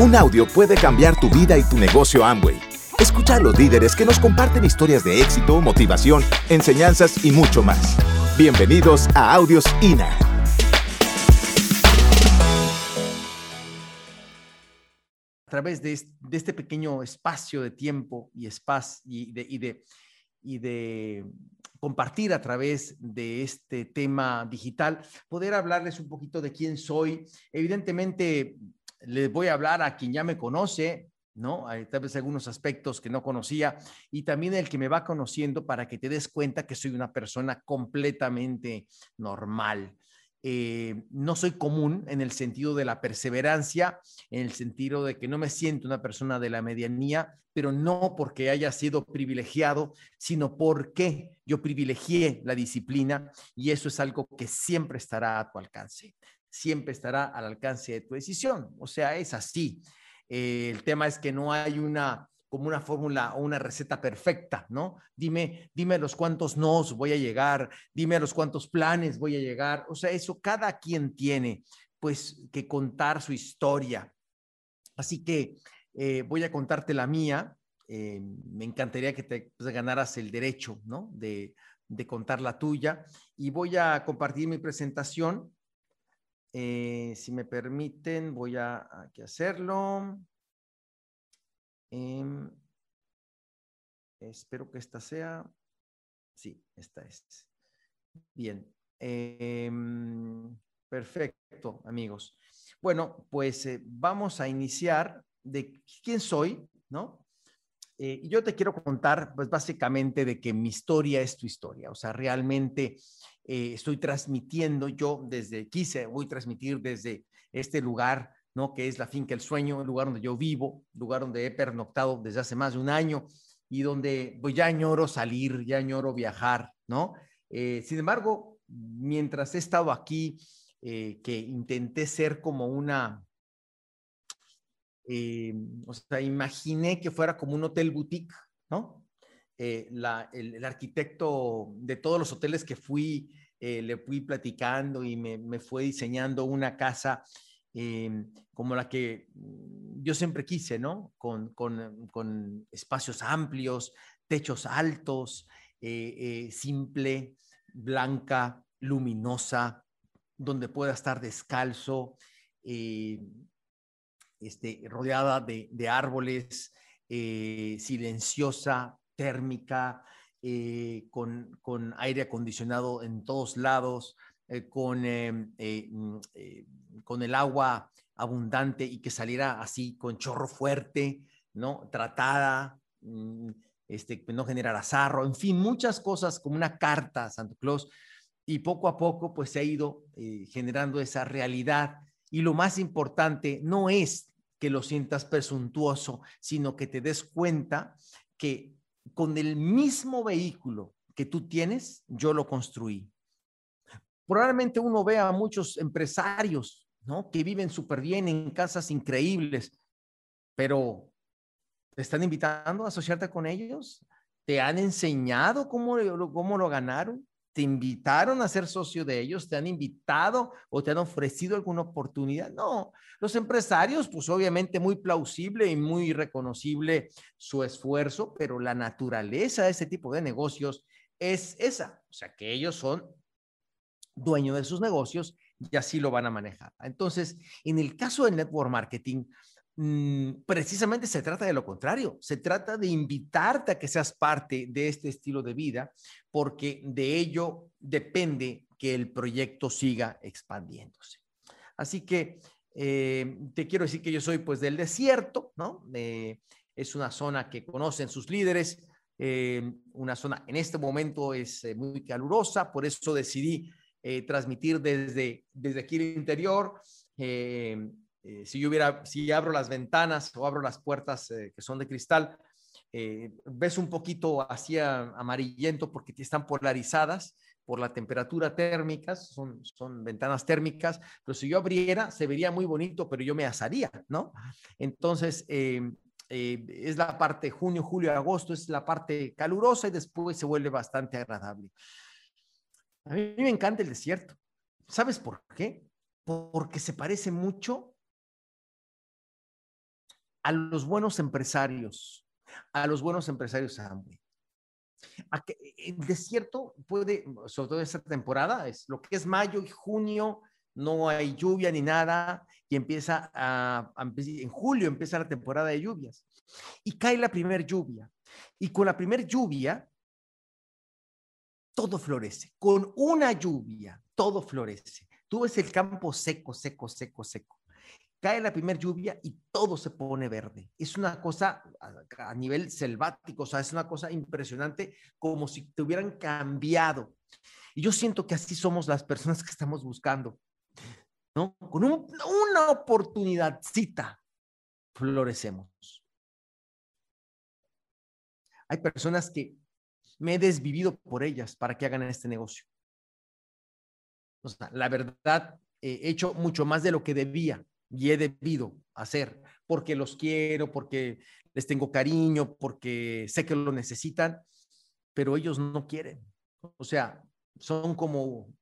Un audio puede cambiar tu vida y tu negocio Amway. Escucha a los líderes que nos comparten historias de éxito, motivación, enseñanzas y mucho más. Bienvenidos a Audios INA. A través de este pequeño espacio de tiempo y espacio y de, y de compartir a través de este tema digital, poder hablarles un poquito de quién soy. Evidentemente, les voy a hablar a quien ya me conoce, ¿no? Hay tal vez algunos aspectos que no conocía y también el que me va conociendo para que te des cuenta que soy una persona completamente normal. Eh, no soy común en el sentido de la perseverancia, en el sentido de que no me siento una persona de la medianía, pero no porque haya sido privilegiado, sino porque yo privilegié la disciplina y eso es algo que siempre estará a tu alcance, siempre estará al alcance de tu decisión. O sea, es así. Eh, el tema es que no hay una como una fórmula o una receta perfecta, ¿no? Dime, dime los cuántos nos voy a llegar, dime los cuántos planes voy a llegar. O sea, eso cada quien tiene, pues, que contar su historia. Así que eh, voy a contarte la mía. Eh, me encantaría que te pues, ganaras el derecho, ¿no? De, de, contar la tuya. Y voy a compartir mi presentación. Eh, si me permiten, voy a, a hacerlo. Em, espero que esta sea. Sí, esta es. Bien. Em, perfecto, amigos. Bueno, pues eh, vamos a iniciar de quién soy, ¿no? Eh, yo te quiero contar, pues básicamente, de que mi historia es tu historia. O sea, realmente eh, estoy transmitiendo, yo desde, quise, voy a transmitir desde este lugar ¿no? Que es la finca El Sueño, el lugar donde yo vivo, lugar donde he pernoctado desde hace más de un año y donde pues ya añoro salir, ya añoro viajar, ¿no? Eh, sin embargo, mientras he estado aquí, eh, que intenté ser como una, eh, o sea, imaginé que fuera como un hotel boutique, ¿no? La, el, arquitecto de todos los hoteles que fui, le fui platicando y me, me fue diseñando una casa Em, como la que mm, yo siempre quise, ¿no? Con, con, espacios amplios, techos altos, eh, eh, simple, blanca, luminosa, donde pueda estar descalzo, eh, este, rodeada de, de árboles, silenciosa, térmica, con, con, aire acondicionado en todos lados, con em, mm, con el agua abundante y que saliera así con chorro fuerte, ¿no? Tratada, mm, este, no generara sarro, en fin, muchas cosas como una carta a Santo Claus. Y poco a poco, pues se ha ido eh, generando esa realidad. Y lo más importante no es que lo sientas presuntuoso, sino que te des cuenta que con el mismo vehículo que tú tienes, yo lo construí. Probablemente uno vea a muchos empresarios ¿no? Que viven súper bien en casas increíbles, pero ¿te están invitando a asociarte con ellos? ¿Te han enseñado cómo, cómo lo ganaron? ¿Te invitaron a ser socio de ellos? ¿Te han invitado o te han ofrecido alguna oportunidad? No, los empresarios, pues obviamente muy plausible y muy reconocible su esfuerzo, pero la naturaleza de ese tipo de negocios es esa, o sea, que ellos son dueños de sus negocios y así lo van a manejar. Entonces, en el caso del network marketing, precisamente se trata de lo contrario, se trata de invitarte a que seas parte de este estilo de vida, porque de ello depende que el proyecto siga expandiéndose. Así que eh, te quiero decir que yo soy pues del desierto, ¿no? Eh, es una zona que conocen sus líderes, eh, una zona en este momento es muy calurosa, por eso decidí eh, transmitir desde, desde aquí el interior. Eh, eh, si yo hubiera, si abro las ventanas o abro las puertas que son de cristal, ves un poquito hacia amarillento porque están polarizadas por la temperatura térmica, son, son ventanas térmicas, pero si yo abriera se vería muy bonito, pero yo me asaría, ¿no? Entonces, es la parte junio, julio, agosto, es la parte calurosa y después se vuelve bastante agradable. A mí me encanta el desierto. ¿Sabes por qué? Porque se parece mucho a los buenos empresarios, a los buenos empresarios Amway. El desierto puede, sobre todo esta temporada, es lo que es mayo y junio, no hay lluvia ni nada, y empieza a, en julio empieza la temporada de lluvias. Y cae la primera lluvia. Y con la primera lluvia, todo florece. Con una lluvia, todo florece. Tú ves el campo seco, seco, seco, seco. Cae la primera lluvia y todo se pone verde. Es una cosa a, nivel selvático, o sea, es una cosa impresionante, como si te hubieran cambiado. Y yo siento que así somos las personas que estamos buscando, ¿no? Con una oportunidadcita, florecemos. Hay personas que me he desvivido por ellas para que hagan este negocio. O sea, la verdad, he hecho mucho más de lo que debía y he debido hacer, porque los quiero, porque les tengo cariño, porque sé que lo necesitan, pero ellos no quieren. O sea, son como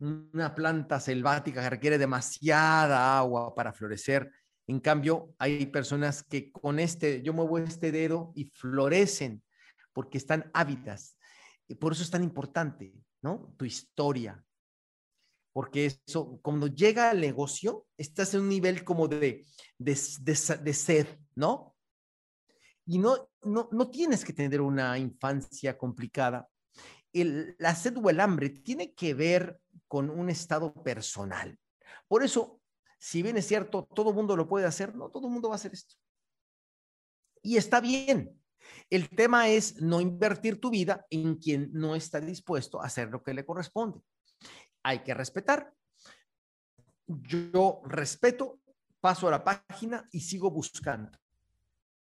una planta selvática que requiere demasiada agua para florecer. En cambio, hay personas que con este, yo muevo este dedo y florecen porque están ávidas. Y por eso es tan importante, ¿no? Tu historia, porque eso, cuando llega al negocio, estás en un nivel como de, de, de, sed, ¿no? Y no, no, no tienes que tener una infancia complicada. La sed o el hambre tiene que ver con un estado personal. Por eso, si bien es cierto, todo mundo lo puede hacer, no todo mundo va a hacer esto. Y está bien. El tema es no invertir tu vida en quien no está dispuesto a hacer lo que le corresponde hay que respetar. Yo respeto, paso a la página y sigo buscando.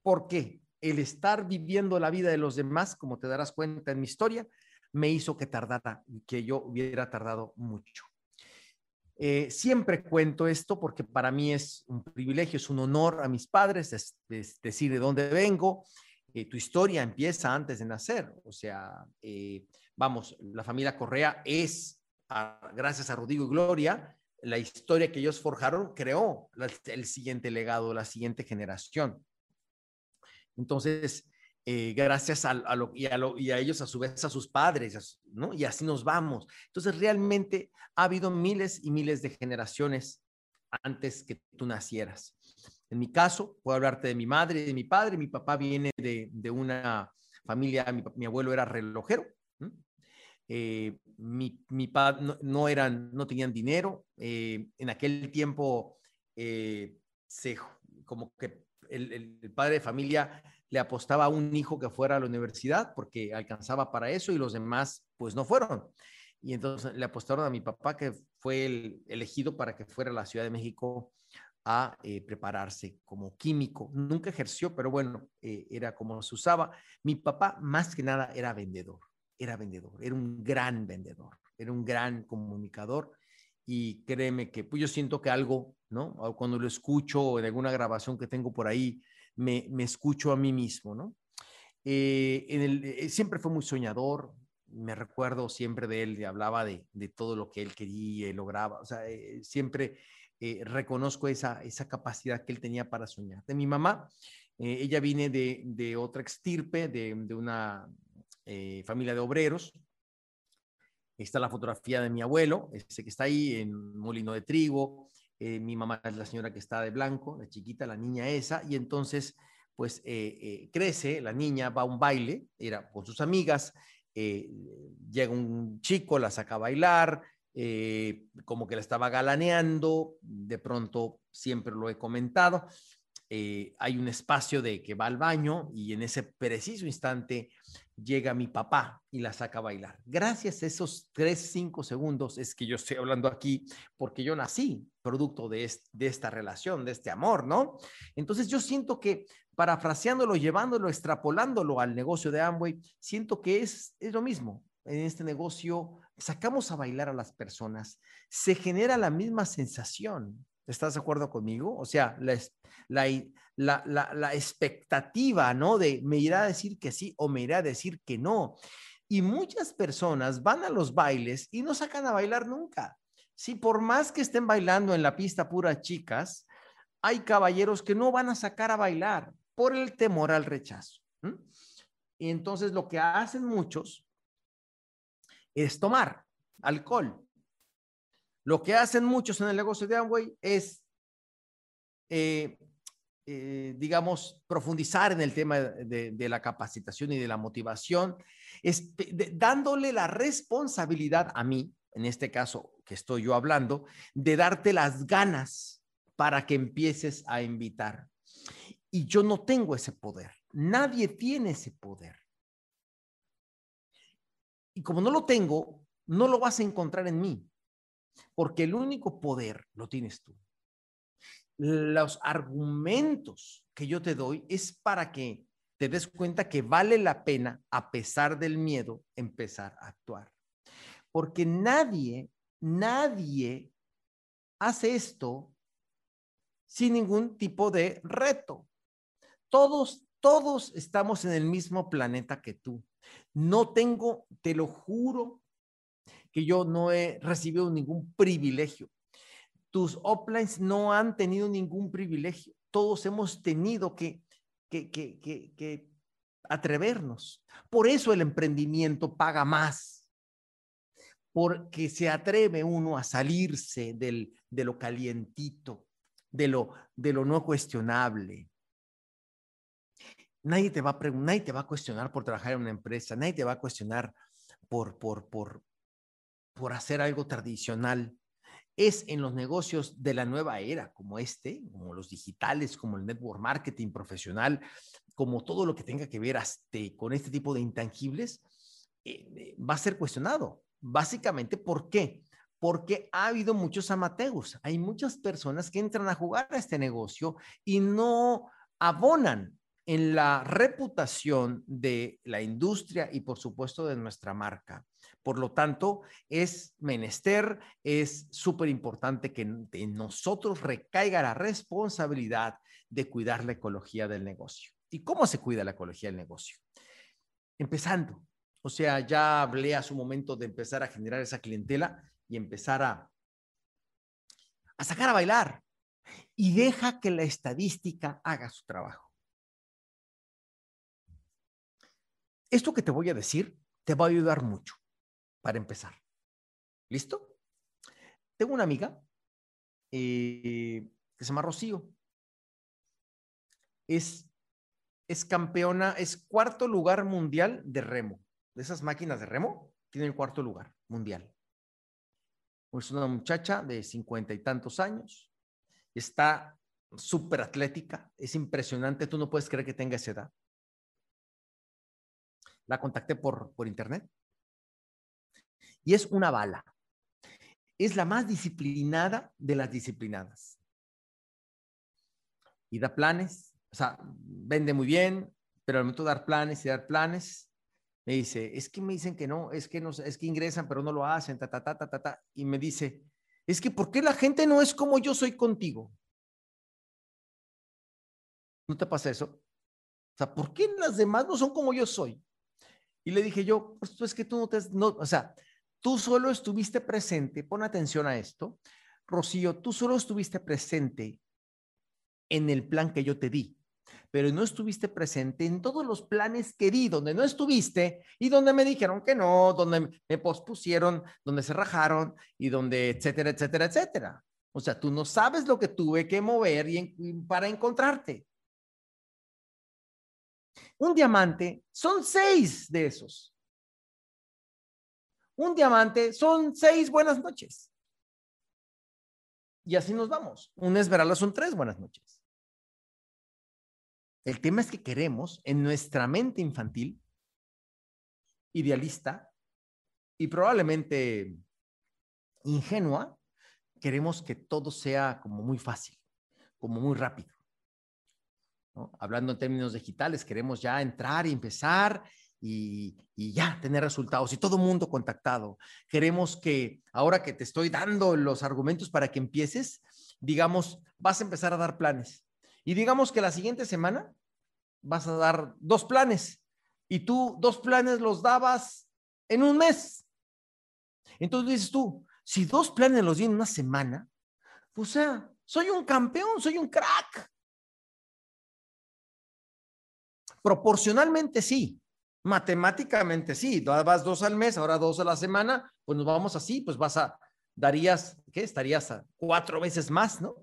¿Por qué? El estar viviendo la vida de los demás, como te darás cuenta en mi historia, me hizo que tardara, que yo hubiera tardado mucho. Eh, siempre cuento esto porque para mí es un privilegio, es un honor a mis padres es, decir de dónde vengo. Eh, tu historia empieza antes de nacer, o sea, eh, vamos, la familia Correa es gracias a Rodrigo y Gloria, la historia que ellos forjaron creó el siguiente legado, la siguiente generación. Entonces, eh, gracias a, a y, a ellos, a su vez, a sus padres, ¿no? Y así nos vamos. Entonces, realmente ha habido miles y miles de generaciones antes que tú nacieras. En mi caso, puedo hablarte de mi madre de mi padre. Mi papá viene de, una familia, mi, mi, abuelo era relojero, eh, mi, mi padre no, eran, no tenían dinero. Eh, en aquel tiempo, eh, se, como que el, el, padre de familia le apostaba a un hijo que fuera a la universidad porque alcanzaba para eso y los demás pues no fueron. Y entonces le apostaron a mi papá que fue el elegido para que fuera a la Ciudad de México a prepararse como químico. Nunca ejerció, pero bueno, era como se usaba. Mi papá más que nada era vendedor era vendedor, era un gran vendedor, era un gran comunicador y créeme que pues yo siento que algo, ¿no? Cuando lo escucho en alguna grabación que tengo por ahí, me, me escucho a mí mismo, ¿no? Eh, en el, eh, siempre fue muy soñador, me recuerdo siempre de él, hablaba de, de, todo lo que él quería y lograba, o sea, eh, siempre reconozco esa, esa capacidad que él tenía para soñar. De mi mamá, ella viene de, de otra extirpe, de, de, una, eh, familia de obreros. Está la fotografía de mi abuelo, ese que está ahí en Molino de Trigo. Eh, mi mamá es la señora que está de blanco, la chiquita, la niña esa. Y entonces, pues eh, crece, la niña va a un baile, era con sus amigas. llega un chico, la saca a bailar, como que la estaba galaneando, de pronto siempre lo he comentado, hay un espacio de que va al baño y en ese preciso instante llega mi papá y la saca a bailar. Gracias a esos tres, cinco segundos es que yo estoy hablando aquí porque yo nací producto de, de esta relación, de este amor, ¿no? Entonces yo siento que parafraseándolo, llevándolo, extrapolándolo al negocio de Amway, siento que es, es lo mismo. En este negocio sacamos a bailar a las personas, se genera la misma sensación. ¿Estás de acuerdo conmigo? O sea, la, la, la, expectativa, ¿no? De me irá a decir que sí o me irá a decir que no. Y muchas personas van a los bailes y no sacan a bailar nunca. Sí, por más que estén bailando en la pista puras chicas, hay caballeros que no van a sacar a bailar por el temor al rechazo. Y entonces lo que hacen muchos es tomar alcohol. Lo que hacen muchos en el negocio de Amway es, eh, eh, digamos, profundizar en el tema de, la capacitación y de la motivación, dándole la responsabilidad a mí, en este caso que estoy yo hablando, de darte las ganas para que empieces a invitar. Y yo no tengo ese poder. Nadie tiene ese poder. Y como no lo tengo, no lo vas a encontrar en mí, porque el único poder lo tienes tú. Los argumentos que yo te doy es para que te des cuenta que vale la pena, a pesar del miedo, empezar a actuar. Porque nadie, nadie hace esto sin ningún tipo de reto. Todos, todos estamos en el mismo planeta que tú. No tengo, te lo juro, que yo no he recibido ningún privilegio. Tus uplines no han tenido ningún privilegio. Todos hemos tenido que, que, que, que atrevernos. Por eso el emprendimiento paga más porque se atreve uno a salirse del, de lo calientito, de lo, de lo no cuestionable. Nadie te, va a nadie te va a cuestionar por trabajar en una empresa, nadie te va a cuestionar por, por, por, por hacer algo tradicional. Es en los negocios de la nueva era, como este, como los digitales, como el network marketing profesional, como todo lo que tenga que ver con este tipo de intangibles, eh, eh, va a ser cuestionado. Básicamente, ¿por qué? Porque ha habido muchos amateurs. Hay muchas personas que entran a jugar a este negocio y no abonan en la reputación de la industria y por supuesto de nuestra marca. Por lo tanto, es menester, es súper importante que en nosotros recaiga la responsabilidad de cuidar la ecología del negocio. ¿Y cómo se cuida la ecología del negocio? Empezando, o sea, ya hablé a su momento de empezar a generar esa clientela y empezar a, a sacar a bailar. Y deja que la estadística haga su trabajo. Esto que te voy a decir te va a ayudar mucho para empezar. ¿Listo? Tengo una amiga eh, que se llama Rocío. Es, es campeona, es cuarto lugar mundial de remo de esas máquinas de remo, tiene el cuarto lugar mundial. Es una muchacha de cincuenta y tantos años, está súper atlética, es impresionante, tú no puedes creer que tenga esa edad. La contacté por, por internet y es una bala. Es la más disciplinada de las disciplinadas. Y da planes, o sea, vende muy bien, pero al momento de dar planes y dar planes, me dice, es que me dicen que no, es que no, es que ingresan, pero no lo hacen, ta, ta, ta, ta, ta, ta. Y me dice, es que ¿por qué la gente no es como yo soy contigo? ¿No te pasa eso? O sea, ¿por qué las demás no son como yo soy? Y le dije yo, pues es que tú no te, o sea, tú solo estuviste presente, pon atención a esto, Rocío, tú solo estuviste presente en el plan que yo te di pero no estuviste presente en todos los planes que di, donde no estuviste y donde me dijeron que no, donde me pospusieron, donde se rajaron y donde, etcétera, etcétera, etcétera. O sea, tú no sabes lo que tuve que mover y para encontrarte. Un diamante son seis de esos. Un diamante son seis buenas noches. Y así nos vamos. Un esmeralda son tres buenas noches. El tema es que queremos en nuestra mente infantil, idealista y probablemente ingenua, queremos que todo sea como muy fácil, como muy rápido. Hablando en términos digitales, queremos ya entrar y empezar y, y, ya tener resultados y todo mundo contactado. Queremos que ahora que te estoy dando los argumentos para que empieces, digamos, vas a empezar a dar planes. Y digamos que la siguiente semana vas a dar dos planes y tú dos planes los dabas en un mes. Entonces dices tú, si dos planes los di en una semana, pues sea, Soy un campeón, soy un crack. Proporcionalmente sí, matemáticamente sí. Vas dos al mes, ahora dos a la semana, pues nos vamos así, pues vas a, darías, ¿qué? Estarías a cuatro veces más, ¿no?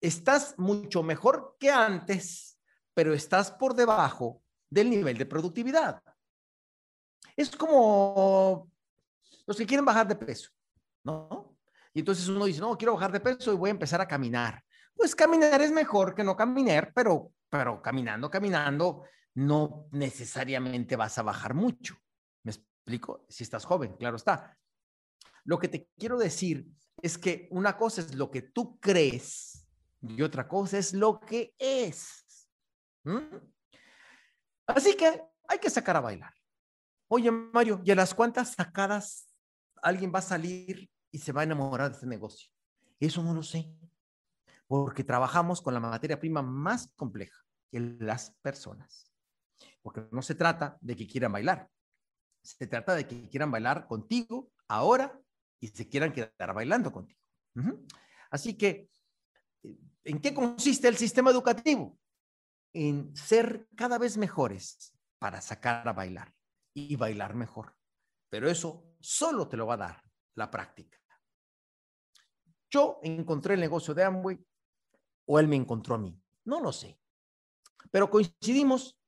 Estás mucho mejor que antes, pero estás por debajo del nivel de productividad. Es como los que quieren bajar de peso, ¿no? Y entonces uno dice, no, quiero bajar de peso y voy a empezar a caminar. Pues caminar es mejor que no caminar, pero, pero caminando, caminando, no necesariamente vas a bajar mucho. ¿Me explico? Si estás joven, claro está. Lo que te quiero decir es que una cosa es lo que tú crees y otra cosa es lo que es. Así que hay que sacar a bailar. Oye, Mario, ¿y a las cuantas sacadas alguien va a salir y se va a enamorar de este negocio? Eso no lo sé, porque trabajamos con la materia prima más compleja, que las personas. Porque no se trata de que quieran bailar, se trata de que quieran bailar contigo ahora y se quieran quedar bailando contigo. Así que, ¿en qué consiste el sistema educativo? En ser cada vez mejores para sacar a bailar y bailar mejor. Pero eso solo te lo va a dar la práctica. Yo encontré el negocio de Amway o él me encontró a mí. No lo sé. Pero coincidimos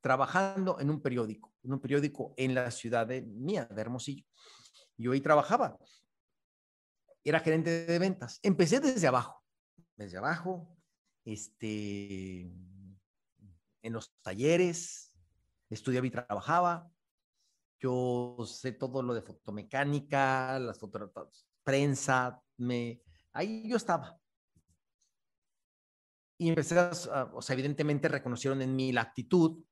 trabajando en un periódico, en un periódico en la ciudad de mía, de Hermosillo. Yo ahí trabajaba. Era gerente de ventas. Empecé desde abajo, desde abajo, este, en los talleres, estudiaba y trabajaba. Yo sé todo lo de fotomecánica, las fotografías, prensa, me, ahí yo estaba. Y empecé a, o sea, evidentemente reconocieron en mí la actitud,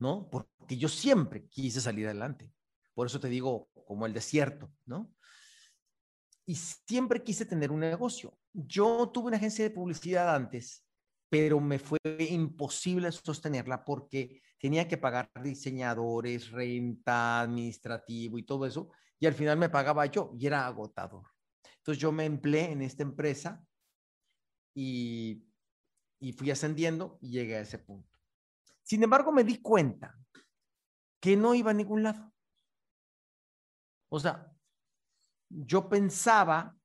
¿no? Porque yo siempre quise salir adelante. Por eso te digo, como el desierto, ¿no? Y siempre quise tener un negocio. Yo tuve una agencia de publicidad antes, pero me fue imposible sostenerla porque tenía que pagar diseñadores, renta, administrativo y todo eso, y al final me pagaba yo y era agotador. Entonces yo me empleé en esta empresa y, y fui ascendiendo y llegué a ese punto. Sin embargo, me di cuenta que no iba a ningún lado. O sea, yo pensaba,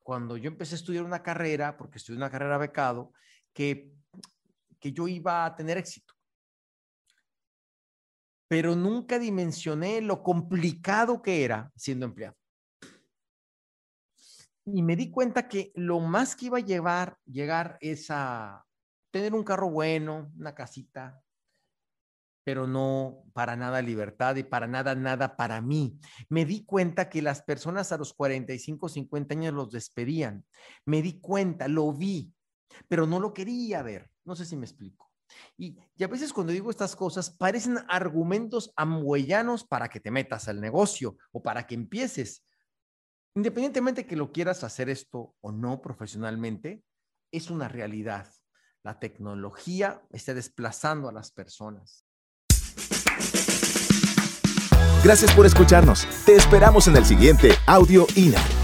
cuando yo empecé a estudiar una carrera, porque estudié una carrera becado, que, que yo iba a tener éxito pero nunca dimensioné lo complicado que era siendo empleado. Y me di cuenta que lo más que iba a llevar, llegar es a tener un carro bueno, una casita, pero no para nada libertad y para nada, nada para mí. Me di cuenta que las personas a los 45, 50 años los despedían. Me di cuenta, lo vi, pero no lo quería ver. No sé si me explico. Y, a veces cuando digo estas cosas parecen argumentos ambuellanos para que te metas al negocio o para que empieces. Independientemente que lo quieras hacer esto o no profesionalmente, es una realidad. La tecnología está desplazando a las personas. Gracias por escucharnos. Te esperamos en el siguiente Audio INA.